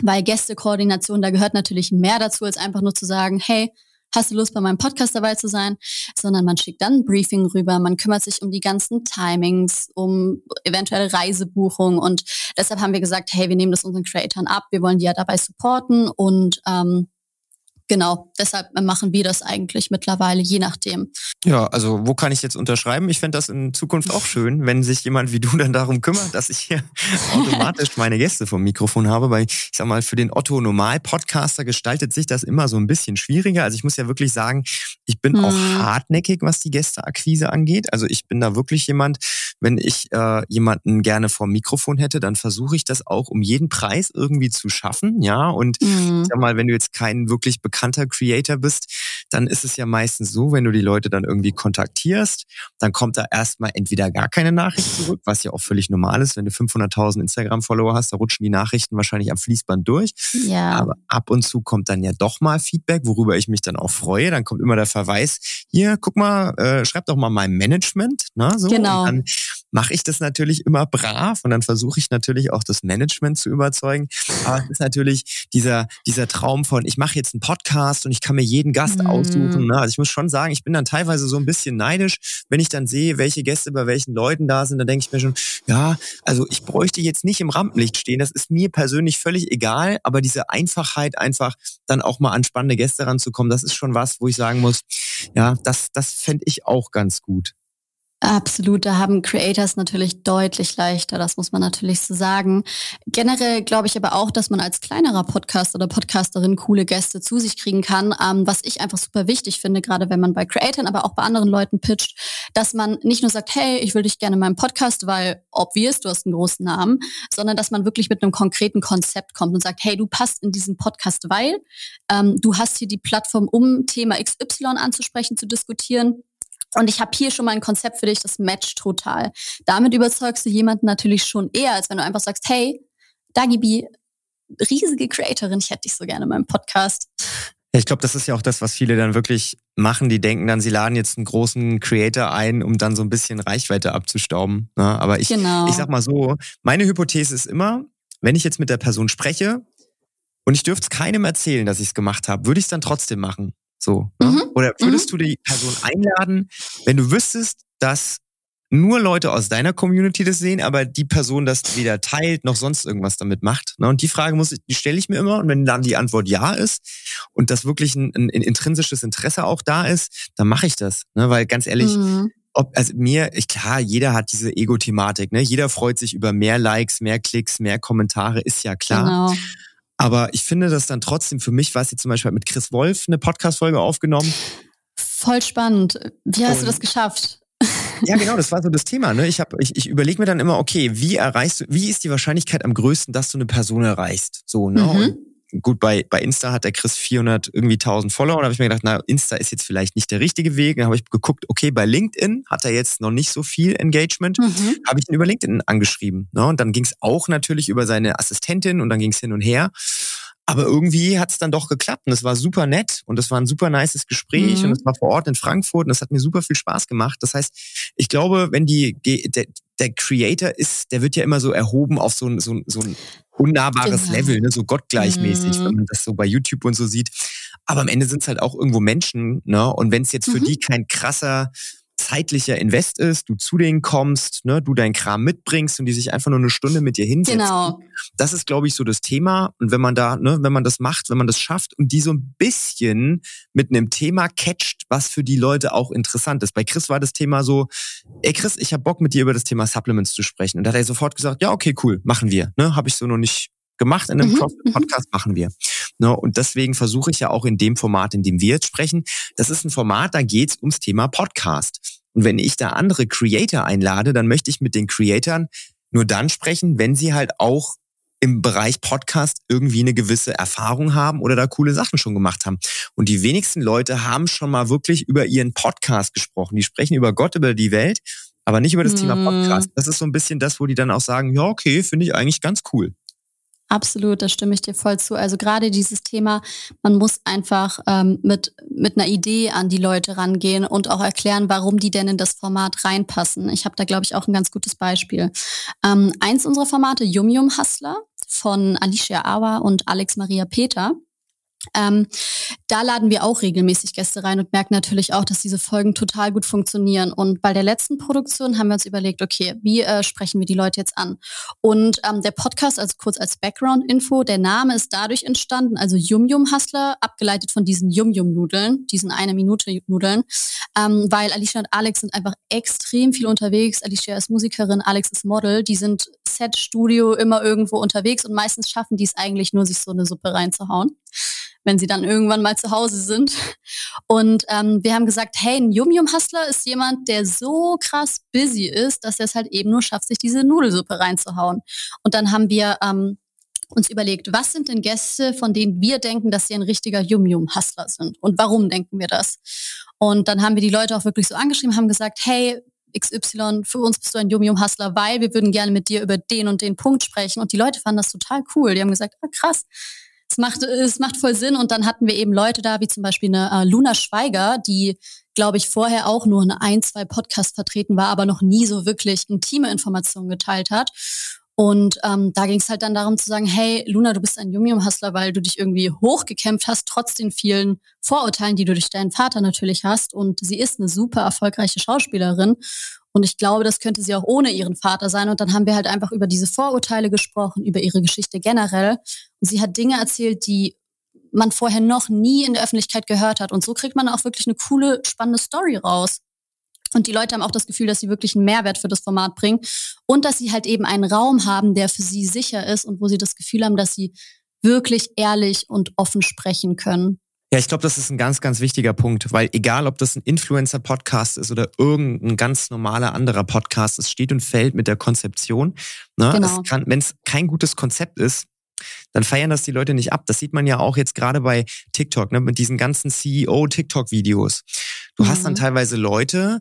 weil Gästekoordination, da gehört natürlich mehr dazu, als einfach nur zu sagen, hey, hast du Lust, bei meinem Podcast dabei zu sein, sondern man schickt dann ein Briefing rüber, man kümmert sich um die ganzen Timings, um eventuelle Reisebuchungen. Und deshalb haben wir gesagt, hey, wir nehmen das unseren Creatoren ab, wir wollen die ja dabei supporten. Und ähm, genau, deshalb machen wir das eigentlich mittlerweile, je nachdem. Ja, also wo kann ich jetzt unterschreiben? Ich fände das in Zukunft auch schön, wenn sich jemand wie du dann darum kümmert, dass ich hier automatisch meine Gäste vom Mikrofon habe, weil ich sag mal, für den Otto Normal-Podcaster gestaltet sich das immer so ein bisschen schwieriger. Also ich muss ja wirklich sagen, ich bin hm. auch hartnäckig, was die Gästeakquise angeht. Also ich bin da wirklich jemand, wenn ich äh, jemanden gerne vom Mikrofon hätte, dann versuche ich das auch um jeden Preis irgendwie zu schaffen, ja. Und hm. ich sag mal, wenn du jetzt keinen wirklich bekannten bekannter Creator bist, dann ist es ja meistens so, wenn du die Leute dann irgendwie kontaktierst, dann kommt da erstmal entweder gar keine Nachricht zurück, was ja auch völlig normal ist. Wenn du 500.000 Instagram-Follower hast, da rutschen die Nachrichten wahrscheinlich am Fließband durch. Ja. Aber ab und zu kommt dann ja doch mal Feedback, worüber ich mich dann auch freue. Dann kommt immer der Verweis, hier, guck mal, äh, schreib doch mal mein Management. Ne, so. Genau. Und dann mache ich das natürlich immer brav und dann versuche ich natürlich auch das Management zu überzeugen. Aber es ist natürlich dieser, dieser Traum von, ich mache jetzt einen Podcast und ich kann mir jeden Gast mhm. aussuchen. Ne? Also ich muss schon sagen, ich bin dann teilweise so ein bisschen neidisch, wenn ich dann sehe, welche Gäste bei welchen Leuten da sind, dann denke ich mir schon, ja, also ich bräuchte jetzt nicht im Rampenlicht stehen. Das ist mir persönlich völlig egal, aber diese Einfachheit einfach dann auch mal an spannende Gäste ranzukommen, das ist schon was, wo ich sagen muss, ja, das, das fände ich auch ganz gut. Absolut, da haben Creators natürlich deutlich leichter, das muss man natürlich so sagen. Generell glaube ich aber auch, dass man als kleinerer Podcast oder Podcasterin coole Gäste zu sich kriegen kann, ähm, was ich einfach super wichtig finde, gerade wenn man bei Creatoren, aber auch bei anderen Leuten pitcht, dass man nicht nur sagt, hey, ich will dich gerne in meinem Podcast, weil obvious, du hast einen großen Namen, sondern dass man wirklich mit einem konkreten Konzept kommt und sagt, hey, du passt in diesen Podcast, weil ähm, du hast hier die Plattform, um Thema XY anzusprechen, zu diskutieren und ich habe hier schon mal ein Konzept für dich, das matcht total. Damit überzeugst du jemanden natürlich schon eher, als wenn du einfach sagst, hey, Dagibi, riesige Creatorin, ich hätte dich so gerne in meinem Podcast. Ja, ich glaube, das ist ja auch das, was viele dann wirklich machen. Die denken dann, sie laden jetzt einen großen Creator ein, um dann so ein bisschen Reichweite abzustauben. Ne? Aber ich, genau. ich sag mal so, meine Hypothese ist immer, wenn ich jetzt mit der Person spreche und ich dürfte es keinem erzählen, dass ich es gemacht habe, würde ich es dann trotzdem machen. So. Ne? Mhm. Oder würdest mhm. du die Person einladen, wenn du wüsstest, dass nur Leute aus deiner Community das sehen, aber die Person das weder teilt noch sonst irgendwas damit macht. Ne? Und die Frage muss ich, die stelle ich mir immer. Und wenn dann die Antwort ja ist und das wirklich ein, ein, ein intrinsisches Interesse auch da ist, dann mache ich das. Ne? Weil ganz ehrlich, mhm. ob, also mir, ich, klar, jeder hat diese Ego-Thematik. Ne? Jeder freut sich über mehr Likes, mehr Klicks, mehr Kommentare, ist ja klar. Genau. Aber ich finde das dann trotzdem, für mich es jetzt zum Beispiel mit Chris Wolf eine Podcast-Folge aufgenommen. Voll spannend. Wie hast Und, du das geschafft? Ja, genau, das war so das Thema. Ne? Ich, hab, ich, ich überlege mir dann immer, okay, wie erreichst du, wie ist die Wahrscheinlichkeit am größten, dass du eine Person erreichst? So, ne? Mhm gut, bei, bei Insta hat der Chris 400 irgendwie 1000 Follower. Und da habe ich mir gedacht, na, Insta ist jetzt vielleicht nicht der richtige Weg. Dann habe ich geguckt, okay, bei LinkedIn hat er jetzt noch nicht so viel Engagement. Mhm. Habe ich ihn über LinkedIn angeschrieben. Ne? Und dann ging es auch natürlich über seine Assistentin und dann ging es hin und her. Aber irgendwie hat es dann doch geklappt und es war super nett und es war ein super nices Gespräch mhm. und es war vor Ort in Frankfurt und es hat mir super viel Spaß gemacht. Das heißt, ich glaube, wenn die der, der Creator ist, der wird ja immer so erhoben auf so ein, so ein, so ein unnahbares genau. Level, ne? so gottgleichmäßig, mhm. wenn man das so bei YouTube und so sieht. Aber am Ende sind es halt auch irgendwo Menschen, ne? Und wenn es jetzt für mhm. die kein krasser zeitlicher Invest ist, du zu denen kommst, ne, du deinen Kram mitbringst und die sich einfach nur eine Stunde mit dir hinsetzen. Genau. Das ist, glaube ich, so das Thema. Und wenn man da, ne, wenn man das macht, wenn man das schafft und die so ein bisschen mit einem Thema catcht, was für die Leute auch interessant ist. Bei Chris war das Thema so, ey Chris, ich habe Bock mit dir über das Thema Supplements zu sprechen. Und da hat er sofort gesagt, ja, okay, cool, machen wir. Ne, habe ich so noch nicht gemacht in einem mhm. CrossFit-Podcast, mhm. machen wir. Ne, und deswegen versuche ich ja auch in dem Format, in dem wir jetzt sprechen, das ist ein Format, da geht's ums Thema Podcast. Und wenn ich da andere Creator einlade, dann möchte ich mit den Creatoren nur dann sprechen, wenn sie halt auch im Bereich Podcast irgendwie eine gewisse Erfahrung haben oder da coole Sachen schon gemacht haben. Und die wenigsten Leute haben schon mal wirklich über ihren Podcast gesprochen. Die sprechen über Gott, über die Welt, aber nicht über das mm. Thema Podcast. Das ist so ein bisschen das, wo die dann auch sagen, ja, okay, finde ich eigentlich ganz cool. Absolut, da stimme ich dir voll zu. Also gerade dieses Thema, man muss einfach ähm, mit, mit einer Idee an die Leute rangehen und auch erklären, warum die denn in das Format reinpassen. Ich habe da, glaube ich, auch ein ganz gutes Beispiel. Ähm, eins unserer Formate, Yum Yum Hustler von Alicia Awa und Alex Maria Peter, ähm, da laden wir auch regelmäßig Gäste rein und merken natürlich auch, dass diese Folgen total gut funktionieren. Und bei der letzten Produktion haben wir uns überlegt, okay, wie äh, sprechen wir die Leute jetzt an? Und ähm, der Podcast, also kurz als Background-Info, der Name ist dadurch entstanden, also Yum Yum Hustler, abgeleitet von diesen Yum Yum Nudeln, diesen eine Minute Nudeln, ähm, weil Alicia und Alex sind einfach extrem viel unterwegs. Alicia ist Musikerin, Alex ist Model, die sind Set, Studio, immer irgendwo unterwegs und meistens schaffen die es eigentlich nur, sich so eine Suppe reinzuhauen wenn sie dann irgendwann mal zu Hause sind. Und ähm, wir haben gesagt, hey, ein Yum-Yum-Hustler ist jemand, der so krass busy ist, dass er es halt eben nur schafft, sich diese Nudelsuppe reinzuhauen. Und dann haben wir ähm, uns überlegt, was sind denn Gäste, von denen wir denken, dass sie ein richtiger Yum-Yum-Hustler sind? Und warum denken wir das? Und dann haben wir die Leute auch wirklich so angeschrieben, haben gesagt, hey, XY, für uns bist du ein Yum-Yum-Hustler, weil wir würden gerne mit dir über den und den Punkt sprechen. Und die Leute fanden das total cool. Die haben gesagt, ah, krass, es macht, es macht voll Sinn. Und dann hatten wir eben Leute da, wie zum Beispiel eine äh, Luna Schweiger, die, glaube ich, vorher auch nur in ein, zwei Podcasts vertreten war, aber noch nie so wirklich intime Informationen geteilt hat. Und ähm, da ging es halt dann darum zu sagen, hey, Luna, du bist ein Yum-Yum-Hustler, weil du dich irgendwie hochgekämpft hast, trotz den vielen Vorurteilen, die du durch deinen Vater natürlich hast. Und sie ist eine super erfolgreiche Schauspielerin. Und ich glaube, das könnte sie auch ohne ihren Vater sein. Und dann haben wir halt einfach über diese Vorurteile gesprochen, über ihre Geschichte generell. Und sie hat Dinge erzählt, die man vorher noch nie in der Öffentlichkeit gehört hat. Und so kriegt man auch wirklich eine coole, spannende Story raus. Und die Leute haben auch das Gefühl, dass sie wirklich einen Mehrwert für das Format bringen und dass sie halt eben einen Raum haben, der für sie sicher ist und wo sie das Gefühl haben, dass sie wirklich ehrlich und offen sprechen können. Ja, ich glaube, das ist ein ganz, ganz wichtiger Punkt, weil egal, ob das ein Influencer-Podcast ist oder irgendein ganz normaler anderer Podcast, es steht und fällt mit der Konzeption. Ne? Genau. Wenn es kein gutes Konzept ist, dann feiern das die Leute nicht ab. Das sieht man ja auch jetzt gerade bei TikTok, ne, mit diesen ganzen CEO-TikTok-Videos. Du mhm. hast dann mhm. teilweise Leute,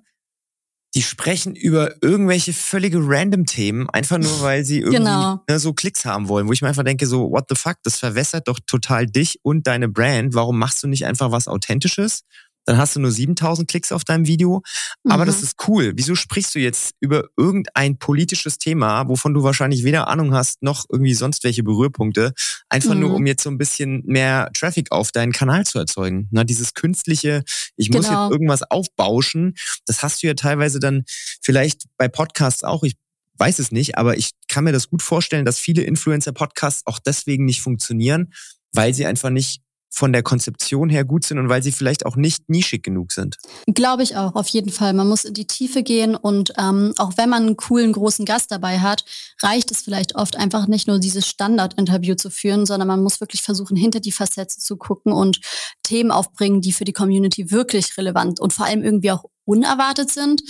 die sprechen über irgendwelche völlige random Themen, einfach nur weil sie irgendwie genau. ne, so Klicks haben wollen, wo ich mir einfach denke, so, what the fuck, das verwässert doch total dich und deine Brand. Warum machst du nicht einfach was Authentisches? Dann hast du nur 7000 Klicks auf deinem Video. Aber mhm. das ist cool. Wieso sprichst du jetzt über irgendein politisches Thema, wovon du wahrscheinlich weder Ahnung hast, noch irgendwie sonst welche Berührpunkte? Einfach mhm. nur, um jetzt so ein bisschen mehr Traffic auf deinen Kanal zu erzeugen. Na, dieses künstliche, ich genau. muss jetzt genau. irgendwas aufbauschen, das hast du ja teilweise dann vielleicht bei Podcasts auch. Ich weiß es nicht, aber ich kann mir das gut vorstellen, dass viele Influencer-Podcasts auch deswegen nicht funktionieren, weil sie einfach nicht von der Konzeption her gut sind und weil sie vielleicht auch nicht nischig genug sind. Glaube ich auch, auf jeden Fall. Man muss in die Tiefe gehen und ähm, auch wenn man einen coolen großen Gast dabei hat, reicht es vielleicht oft einfach nicht nur dieses Standard-Interview zu führen, sondern man muss wirklich versuchen, hinter die Facette zu gucken und Themen aufbringen, die für die Community wirklich relevant und vor allem irgendwie auch unerwartet sind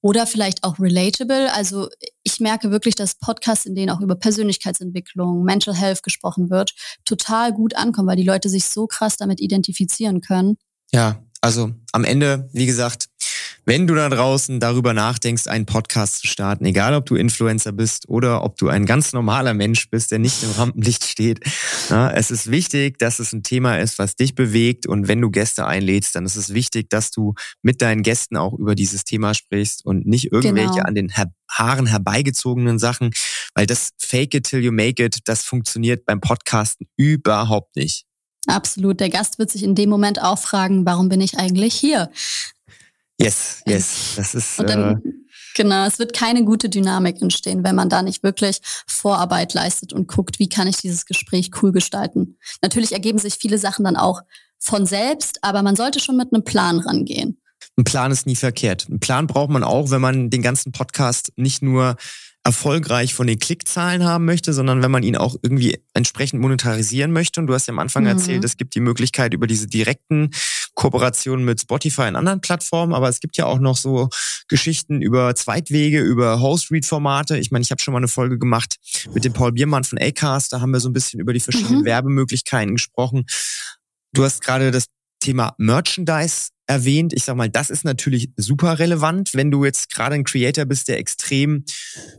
oder vielleicht auch relatable. Also ich merke wirklich, dass Podcasts, in denen auch über Persönlichkeitsentwicklung, Mental Health gesprochen wird, total gut ankommen, weil die Leute sich so krass damit identifizieren können. Ja, also am Ende, wie gesagt, Wenn du da draußen darüber nachdenkst, einen Podcast zu starten, egal ob du Influencer bist oder ob du ein ganz normaler Mensch bist, der nicht im Rampenlicht steht, na, es ist wichtig, dass es ein Thema ist, was dich bewegt. Und wenn du Gäste einlädst, dann ist es wichtig, dass du mit deinen Gästen auch über dieses Thema sprichst und nicht irgendwelche genau. an den Haaren herbeigezogenen Sachen, weil das Fake it till you make it, das funktioniert beim Podcasten überhaupt nicht. Absolut. Der Gast wird sich in dem Moment auch fragen, warum bin ich eigentlich hier? Yes, yes. Das ist. Dann, äh, genau, es wird keine gute Dynamik entstehen, wenn man da nicht wirklich Vorarbeit leistet und guckt, wie kann ich dieses Gespräch cool gestalten. Natürlich ergeben sich viele Sachen dann auch von selbst, aber man sollte schon mit einem Plan rangehen. Ein Plan ist nie verkehrt. Ein Plan braucht man auch, wenn man den ganzen Podcast nicht nur erfolgreich von den Klickzahlen haben möchte, sondern wenn man ihn auch irgendwie entsprechend monetarisieren möchte. Und du hast ja am Anfang mhm. erzählt, es gibt die Möglichkeit über diese direkten Kooperationen mit Spotify und anderen Plattformen, aber es gibt ja auch noch so Geschichten über Zweitwege, über Host-Read-Formate. Ich meine, ich habe schon mal eine Folge gemacht mit dem Paul Biermann von Acast, da haben wir so ein bisschen über die verschiedenen mhm. Werbemöglichkeiten gesprochen. Du hast gerade das Thema Merchandise erwähnt. Ich sag mal, das ist natürlich super relevant, wenn du jetzt gerade ein Creator bist, der extrem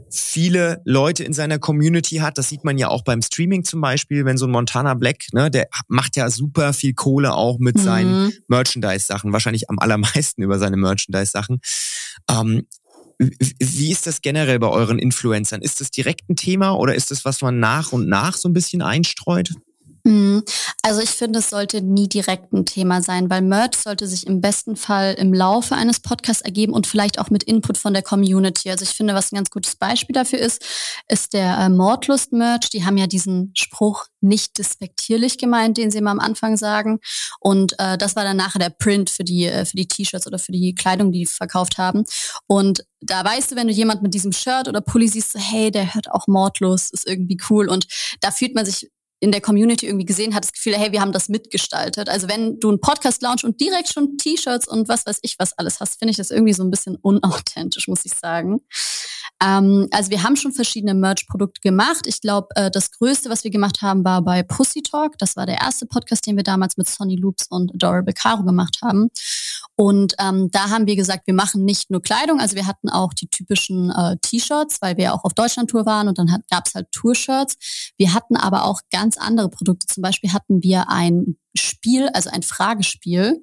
viele Leute in seiner Community hat. Das sieht man ja auch beim Streaming zum Beispiel, wenn so ein Montana Black, ne, der macht ja super viel Kohle auch mit mhm. seinen Merchandise-Sachen, wahrscheinlich am allermeisten über seine Merchandise-Sachen. Ähm, wie ist das generell bei euren Influencern? Ist das direkt ein Thema oder ist das, was man nach und nach so ein bisschen einstreut? Mhm. Also ich finde, es sollte nie direkt ein Thema sein, weil Merch sollte sich im besten Fall im Laufe eines Podcasts ergeben und vielleicht auch mit Input von der Community. Also ich finde, was ein ganz gutes Beispiel dafür ist, ist der äh, Mordlust-Merch. Die haben ja diesen Spruch nicht despektierlich gemeint, den sie immer am Anfang sagen. Und äh, das war dann nachher der Print für die äh, für die T-Shirts oder für die Kleidung, die die verkauft haben. Und da weißt du, wenn du jemand mit diesem Shirt oder Pulli siehst, so, hey, der hört auch Mordlust, ist irgendwie cool. Und da fühlt man sich in der Community irgendwie gesehen hat, das Gefühl, hey, wir haben das mitgestaltet. Also wenn du einen Podcast launch und direkt schon T-Shirts und was weiß ich was alles hast, finde ich das irgendwie so ein bisschen unauthentisch, muss ich sagen. Ähm, also wir haben schon verschiedene Merch-Produkte gemacht. Ich glaube, äh, das Größte, was wir gemacht haben, war bei Pussy Talk. Das war der erste Podcast, den wir damals mit Sonny Loops und Adorable Caro gemacht haben. Und ähm, da haben wir gesagt, wir machen nicht nur Kleidung, also wir hatten auch die typischen äh, T-Shirts, weil wir auch auf Deutschland-Tour waren und dann gab es halt Tour-Shirts. Wir hatten aber auch ganz andere Produkte. Zum Beispiel hatten wir ein Spiel, also ein Fragespiel,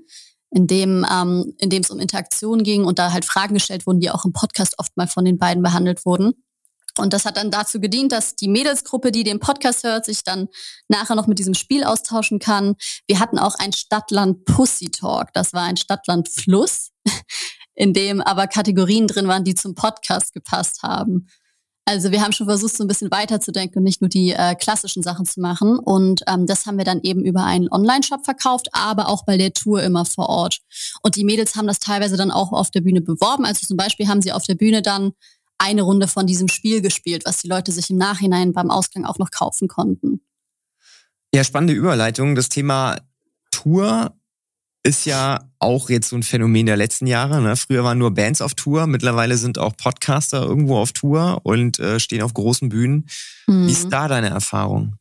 in dem ähm, in dem es um Interaktion ging und da halt Fragen gestellt wurden, die auch im Podcast oft mal von den beiden behandelt wurden. Und das hat dann dazu gedient, dass die Mädelsgruppe, die den Podcast hört, sich dann nachher noch mit diesem Spiel austauschen kann. Wir hatten auch ein Stadtland Pussy Talk. Das war ein Stadtland Fluss, in dem aber Kategorien drin waren, die zum Podcast gepasst haben. Also wir haben schon versucht, so ein bisschen weiterzudenken und nicht nur die äh, klassischen Sachen zu machen. Und ähm, das haben wir dann eben über einen Online-Shop verkauft, aber auch bei der Tour immer vor Ort. Und die Mädels haben das teilweise dann auch auf der Bühne beworben. Also zum Beispiel haben sie auf der Bühne dann eine Runde von diesem Spiel gespielt, was die Leute sich im Nachhinein beim Ausgang auch noch kaufen konnten. Ja, spannende Überleitung. Das Thema Tour ist ja auch jetzt so ein Phänomen der letzten Jahre. Ne? Früher waren nur Bands auf Tour, mittlerweile sind auch Podcaster irgendwo auf Tour und äh, stehen auf großen Bühnen. Mhm. Wie ist mhm. da deine Erfahrung?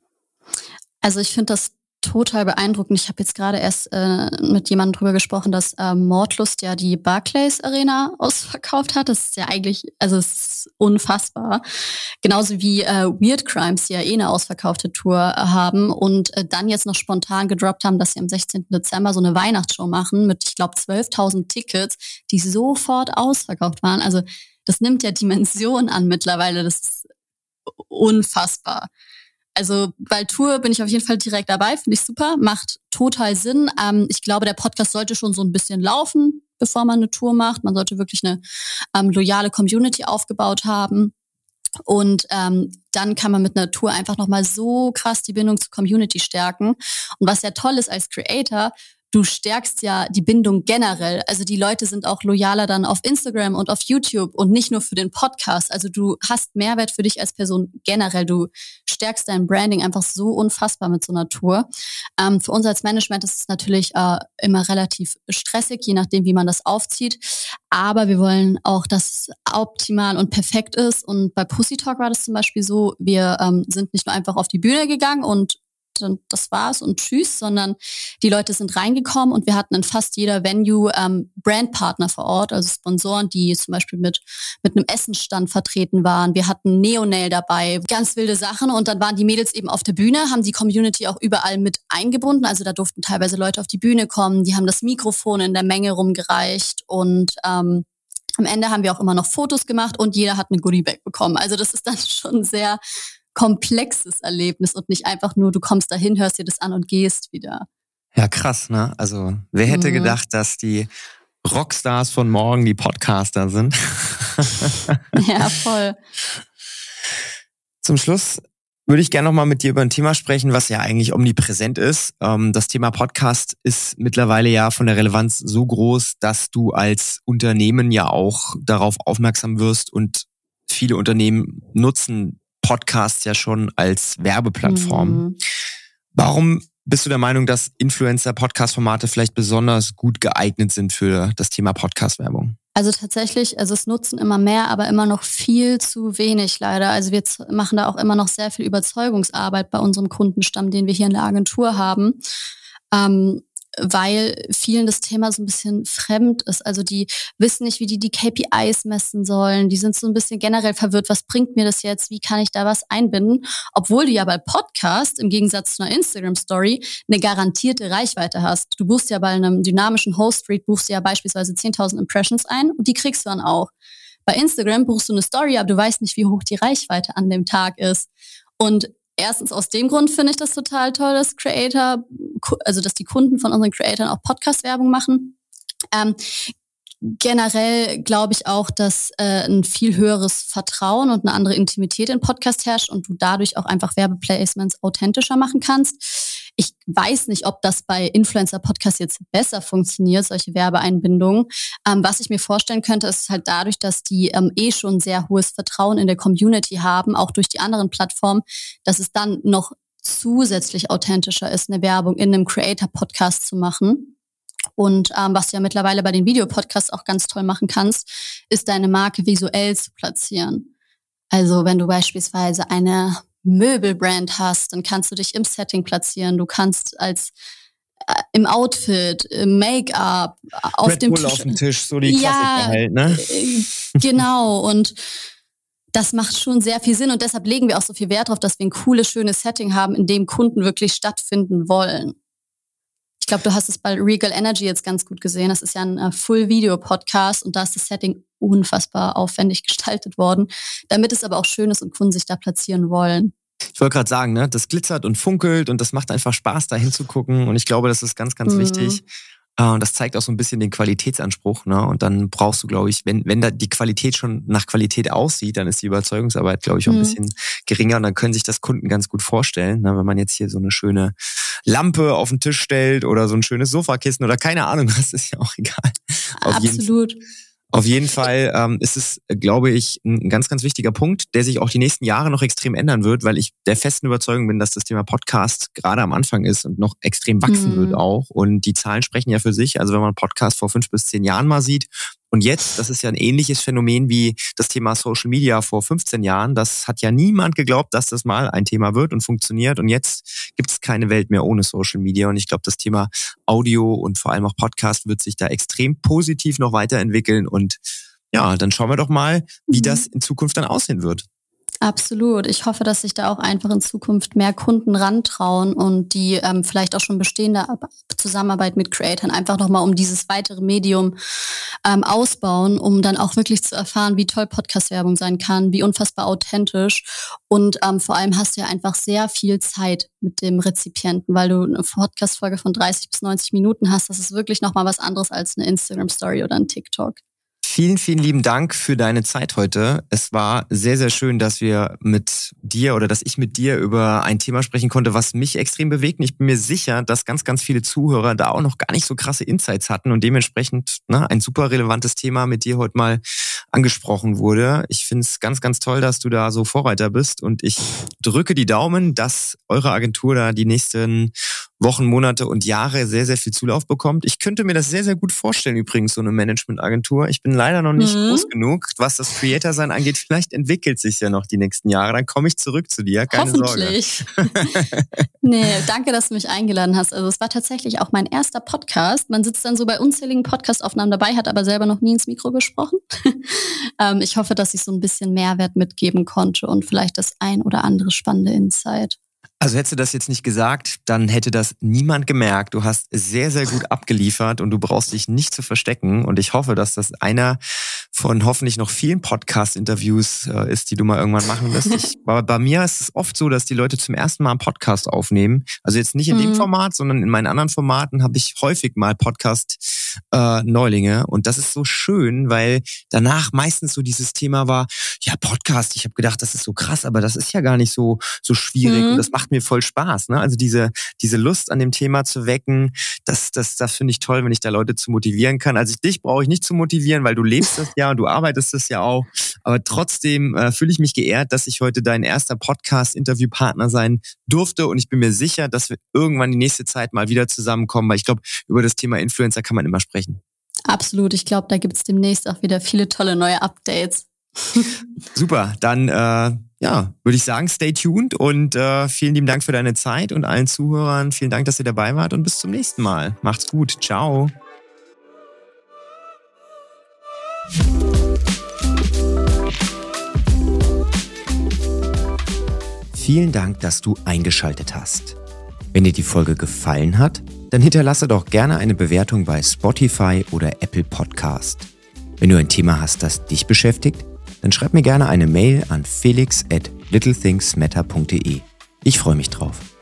Also ich finde das total beeindruckend. Ich habe jetzt gerade erst äh, mit jemandem drüber gesprochen, dass äh, Mordlust ja die Barclays Arena ausverkauft hat. Das ist ja eigentlich, also es ist unfassbar. Genauso wie äh, Weird Crimes, die ja eh eine ausverkaufte Tour haben und äh, dann jetzt noch spontan gedroppt haben, dass sie am 16. Dezember so eine Weihnachtsshow machen mit, ich glaube, 12.000 Tickets, die sofort ausverkauft waren. Also das nimmt ja Dimensionen an mittlerweile. Das ist unfassbar. Also bei Tour bin ich auf jeden Fall direkt dabei, finde ich super, macht total Sinn. Ähm, ich glaube, der Podcast sollte schon so ein bisschen laufen, bevor man eine Tour macht. Man sollte wirklich eine ähm, loyale Community aufgebaut haben. Und ähm, dann kann man mit einer Tour einfach nochmal so krass die Bindung zur Community stärken. Und was ja toll ist als Creator, du stärkst ja die Bindung generell. Also die Leute sind auch loyaler dann auf Instagram und auf YouTube und nicht nur für den Podcast. Also du hast Mehrwert für dich als Person generell. Du stärkst dein Branding einfach so unfassbar mit so einer Tour. Ähm, für uns als Management ist es natürlich äh, immer relativ stressig, je nachdem, wie man das aufzieht. Aber wir wollen auch, dass es optimal und perfekt ist. Und bei Pussy Talk war das zum Beispiel so, wir ähm, sind nicht nur einfach auf die Bühne gegangen und das war's und tschüss, sondern die Leute sind reingekommen und wir hatten in fast jeder Venue ähm, Brandpartner vor Ort, also Sponsoren, die zum Beispiel mit, mit einem Essenstand vertreten waren. Wir hatten Neonail dabei, ganz wilde Sachen und dann waren die Mädels eben auf der Bühne, haben die Community auch überall mit eingebunden. Also da durften teilweise Leute auf die Bühne kommen, die haben das Mikrofon in der Menge rumgereicht und ähm, am Ende haben wir auch immer noch Fotos gemacht und jeder hat eine Goodiebag bekommen. Also das ist dann schon sehr komplexes Erlebnis und nicht einfach nur, du kommst dahin, hörst dir das an und gehst wieder. Ja, krass, ne? Also, wer hätte mhm. gedacht, dass die Rockstars von morgen die Podcaster sind? ja, voll. Zum Schluss würde ich gerne nochmal mit dir über ein Thema sprechen, was ja eigentlich omnipräsent ist. Ähm, das Thema Podcast ist mittlerweile ja von der Relevanz so groß, dass du als Unternehmen ja auch darauf aufmerksam wirst und viele Unternehmen nutzen Podcast ja schon als Werbeplattform. Mhm. Warum bist du der Meinung, dass Influencer-Podcast-Formate vielleicht besonders gut geeignet sind für das Thema Podcast-Werbung? Also tatsächlich, also es nutzen immer mehr, aber immer noch viel zu wenig leider. Also wir machen da auch immer noch sehr viel Überzeugungsarbeit bei unserem Kundenstamm, den wir hier in der Agentur haben. Ähm, weil vielen das Thema so ein bisschen fremd ist. Also die wissen nicht, wie die die KPIs messen sollen. Die sind so ein bisschen generell verwirrt. Was bringt mir das jetzt? Wie kann ich da was einbinden? Obwohl du ja bei Podcast im Gegensatz zu einer Instagram Story eine garantierte Reichweite hast. Du buchst ja bei einem dynamischen Host Read buchst ja beispielsweise 10.000 Impressions ein und die kriegst du dann auch. Bei Instagram buchst du eine Story, aber du weißt nicht, wie hoch die Reichweite an dem Tag ist. Und erstens aus dem Grund finde ich das total toll, dass Creator, also dass die Kunden von unseren Creatoren auch Podcast-Werbung machen. Ähm, generell glaube ich auch, dass äh, ein viel höheres Vertrauen und eine andere Intimität in Podcast herrscht und du dadurch auch einfach Werbeplacements authentischer machen kannst. Ich weiß nicht, ob das bei Influencer-Podcasts jetzt besser funktioniert, solche Werbeeinbindungen. Ähm, was ich mir vorstellen könnte, ist halt dadurch, dass die ähm, eh schon sehr hohes Vertrauen in der Community haben, auch durch die anderen Plattformen, dass es dann noch zusätzlich authentischer ist, eine Werbung in einem Creator-Podcast zu machen. Und ähm, was du ja mittlerweile bei den Videopodcasts auch ganz toll machen kannst, ist deine Marke visuell zu platzieren. Also wenn du beispielsweise eine Möbelbrand hast, dann kannst du dich im Setting platzieren. Du kannst als äh, im Outfit, im Make-up, auf Red dem Bull Tisch. auf dem Tisch, so die ja, halt, ne? Äh, genau. Und das macht schon sehr viel Sinn und deshalb legen wir auch so viel Wert darauf, dass wir ein cooles, schönes Setting haben, in dem Kunden wirklich stattfinden wollen. Ich glaube, du hast es bei Regal Energy jetzt ganz gut gesehen. Das ist ja ein äh, Full-Video-Podcast und da ist das Setting unfassbar aufwendig gestaltet worden, damit es aber auch schön ist und Kunden sich da platzieren wollen. Ich wollte gerade sagen, ne, das glitzert und funkelt und das macht einfach Spaß, da hinzugucken. Und ich glaube, das ist ganz, ganz mhm. wichtig. Äh, und das zeigt auch so ein bisschen den Qualitätsanspruch. Ne? Und dann brauchst du, glaube ich, wenn, wenn da die Qualität schon nach Qualität aussieht, dann ist die Überzeugungsarbeit, glaube ich, auch ein mhm. bisschen geringer. Und dann können sich das Kunden ganz gut vorstellen. Ne? Wenn man jetzt hier so eine schöne Lampe auf den Tisch stellt oder so ein schönes Sofakissen oder keine Ahnung, das ist ja auch egal. Auf Absolut. Jeden, auf jeden Fall ähm, ist es, glaube ich, ein ganz, ganz wichtiger Punkt, der sich auch die nächsten Jahre noch extrem ändern wird, weil ich der festen Überzeugung bin, dass das Thema Podcast gerade am Anfang ist und noch extrem wachsen mhm. wird auch. Und die Zahlen sprechen ja für sich. Also wenn man Podcast vor fünf bis zehn Jahren mal sieht und jetzt, das ist ja ein ähnliches Phänomen wie das Thema Social Media vor 15 Jahren. Das hat ja niemand geglaubt, dass das mal ein Thema wird und funktioniert. Und jetzt gibt es keine Welt mehr ohne Social Media. Und ich glaube, das Thema Audio und vor allem auch Podcast wird sich da extrem positiv noch weiterentwickeln. Und ja, dann schauen wir doch mal, wie mhm. das in Zukunft dann aussehen wird. Absolut. Ich hoffe, dass sich da auch einfach in Zukunft mehr Kunden rantrauen und die ähm, vielleicht auch schon bestehende Zusammenarbeit mit Creatoren einfach nochmal um dieses weitere Medium ähm, ausbauen, um dann auch wirklich zu erfahren, wie toll Podcast-Werbung sein kann, wie unfassbar authentisch. Und ähm, vor allem hast du ja einfach sehr viel Zeit mit dem Rezipienten, weil du eine Podcast-Folge von 30 bis 90 Minuten hast. Das ist wirklich nochmal was anderes als eine Instagram-Story oder ein TikTok. Vielen, vielen lieben Dank für deine Zeit heute. Es war sehr, sehr schön, dass wir mit dir oder dass ich mit dir über ein Thema sprechen konnte, was mich extrem bewegt. Und ich bin mir sicher, dass ganz, ganz viele Zuhörer da auch noch gar nicht so krasse Insights hatten und dementsprechend ne, ein super relevantes Thema mit dir heute mal angesprochen wurde. Ich finde es ganz, ganz toll, dass du da so Vorreiter bist und ich drücke die Daumen, dass eure Agentur da die nächsten Wochen, Monate und Jahre sehr, sehr viel Zulauf bekommt. Ich könnte mir das sehr, sehr gut vorstellen, übrigens, so eine Managementagentur. Ich bin leider noch nicht mhm. groß genug, was das Creator-Sein angeht. Vielleicht entwickelt sich ja noch die nächsten Jahre. Dann komme ich zurück zu dir. Keine Hoffentlich. Sorge. nee, danke, dass du mich eingeladen hast. Also es war tatsächlich auch mein erster Podcast. Man sitzt dann so bei unzähligen Podcastaufnahmen dabei, hat aber selber noch nie ins Mikro gesprochen. ähm, ich hoffe, dass ich so ein bisschen Mehrwert mitgeben konnte und vielleicht das ein oder andere spannende Insight. Also hättest du das jetzt nicht gesagt, dann hätte das niemand gemerkt. Du hast sehr, sehr gut abgeliefert und du brauchst dich nicht zu verstecken. Und ich hoffe, dass das einer von hoffentlich noch vielen Podcast-Interviews äh, ist, die du mal irgendwann machen wirst. Ich, bei, mir ist es oft so, dass die Leute zum ersten Mal einen Podcast aufnehmen. Also jetzt nicht in mhm. dem Format, sondern in meinen anderen Formaten habe ich häufig mal Podcast äh, Neulinge. Und das ist so schön, weil danach meistens so dieses Thema war, ja, Podcast, ich habe gedacht, das ist so krass, aber das ist ja gar nicht so, so schwierig. Mhm. Und das macht mir voll Spaß. Ne? Also diese, diese Lust an dem Thema zu wecken, das, das, das finde ich toll, wenn ich da Leute zu motivieren kann. Also dich brauche ich nicht zu motivieren, weil du lebst das ja und du arbeitest das ja auch. Aber trotzdem äh, fühle ich mich geehrt, dass ich heute dein erster Podcast-Interviewpartner sein durfte. Und ich bin mir sicher, dass wir irgendwann die nächste Zeit mal wieder zusammenkommen, weil ich glaube, über das Thema Influencer kann man immer sprechen. Absolut. Ich glaube, da gibt es demnächst auch wieder viele tolle neue Updates. Super, dann äh, ja, würde ich sagen, stay tuned und äh, vielen lieben Dank für deine Zeit und allen Zuhörern vielen Dank, dass ihr dabei wart und bis zum nächsten Mal. Macht's gut, ciao. Vielen Dank, dass du eingeschaltet hast. Wenn dir die Folge gefallen hat, dann hinterlasse doch gerne eine Bewertung bei Spotify oder Apple Podcast. Wenn du ein Thema hast, das dich beschäftigt, dann schreib mir gerne eine Mail an felix at littlethingsmatter.de. Ich freue mich drauf.